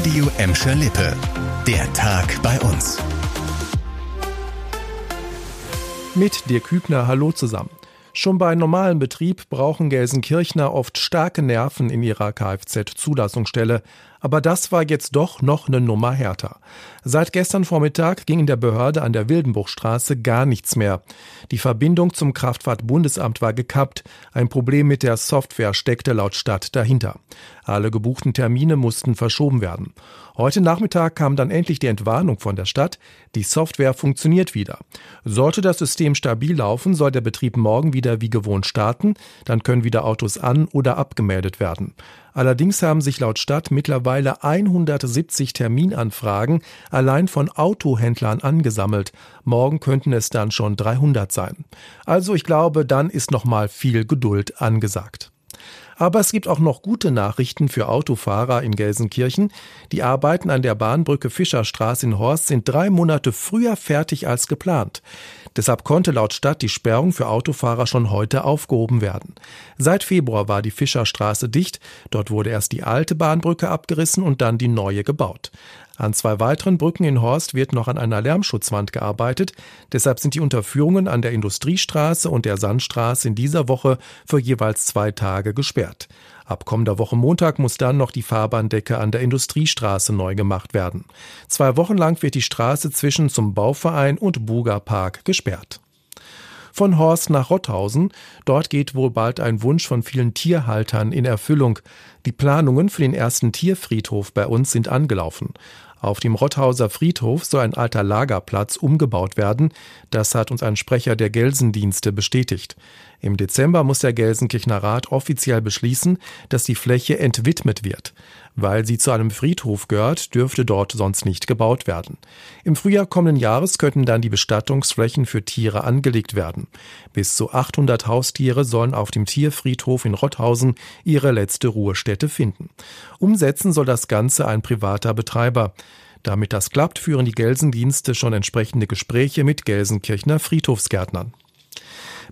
Radio Emscher Lippe. Der Tag bei uns. Mit dir Kübner, hallo zusammen. Schon bei normalem Betrieb brauchen Gelsenkirchner oft starke Nerven in ihrer Kfz-Zulassungsstelle. Aber das war jetzt doch noch eine Nummer härter. Seit gestern Vormittag ging in der Behörde an der Wildenbuchstraße gar nichts mehr. Die Verbindung zum Kraftfahrtbundesamt war gekappt. Ein Problem mit der Software steckte laut Stadt dahinter. Alle gebuchten Termine mussten verschoben werden. Heute Nachmittag kam dann endlich die Entwarnung von der Stadt. Die Software funktioniert wieder. Sollte das System stabil laufen, soll der Betrieb morgen wieder wie gewohnt starten. Dann können wieder Autos an- oder abgemeldet werden. Allerdings haben sich laut Stadt mittlerweile 170 Terminanfragen allein von Autohändlern angesammelt. Morgen könnten es dann schon 300 sein. Also ich glaube, dann ist noch mal viel Geduld angesagt. Aber es gibt auch noch gute Nachrichten für Autofahrer in Gelsenkirchen. Die Arbeiten an der Bahnbrücke Fischerstraße in Horst sind drei Monate früher fertig als geplant. Deshalb konnte laut Stadt die Sperrung für Autofahrer schon heute aufgehoben werden. Seit Februar war die Fischerstraße dicht. Dort wurde erst die alte Bahnbrücke abgerissen und dann die neue gebaut. An zwei weiteren Brücken in Horst wird noch an einer Lärmschutzwand gearbeitet. Deshalb sind die Unterführungen an der Industriestraße und der Sandstraße in dieser Woche für jeweils zwei Tage gesperrt. Ab kommender Woche Montag muss dann noch die Fahrbahndecke an der Industriestraße neu gemacht werden. Zwei Wochen lang wird die Straße zwischen zum Bauverein und Buga Park gesperrt von Horst nach Rotthausen. Dort geht wohl bald ein Wunsch von vielen Tierhaltern in Erfüllung. Die Planungen für den ersten Tierfriedhof bei uns sind angelaufen. Auf dem Rotthauser Friedhof soll ein alter Lagerplatz umgebaut werden. Das hat uns ein Sprecher der Gelsendienste bestätigt. Im Dezember muss der Gelsenkirchener Rat offiziell beschließen, dass die Fläche entwidmet wird. Weil sie zu einem Friedhof gehört, dürfte dort sonst nicht gebaut werden. Im Frühjahr kommenden Jahres könnten dann die Bestattungsflächen für Tiere angelegt werden. Bis zu 800 Haustiere sollen auf dem Tierfriedhof in Rotthausen ihre letzte Ruhestätte finden. Umsetzen soll das Ganze ein privater Betreiber. Damit das klappt, führen die Gelsendienste schon entsprechende Gespräche mit Gelsenkirchener Friedhofsgärtnern.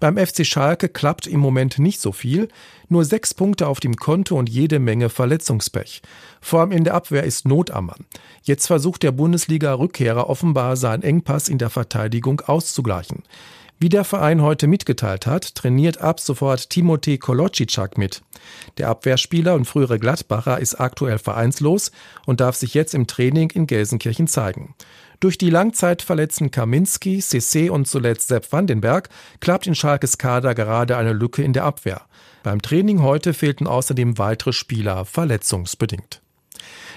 Beim FC Schalke klappt im Moment nicht so viel. Nur sechs Punkte auf dem Konto und jede Menge Verletzungspech. Vor allem in der Abwehr ist Not am Mann. Jetzt versucht der Bundesliga-Rückkehrer offenbar seinen Engpass in der Verteidigung auszugleichen. Wie der Verein heute mitgeteilt hat, trainiert ab sofort Timothy Kolocicak mit. Der Abwehrspieler und frühere Gladbacher ist aktuell vereinslos und darf sich jetzt im Training in Gelsenkirchen zeigen. Durch die langzeitverletzten Kaminski, Cissé und zuletzt Sepp Vandenberg klappt in Schalkes Kader gerade eine Lücke in der Abwehr. Beim Training heute fehlten außerdem weitere Spieler verletzungsbedingt.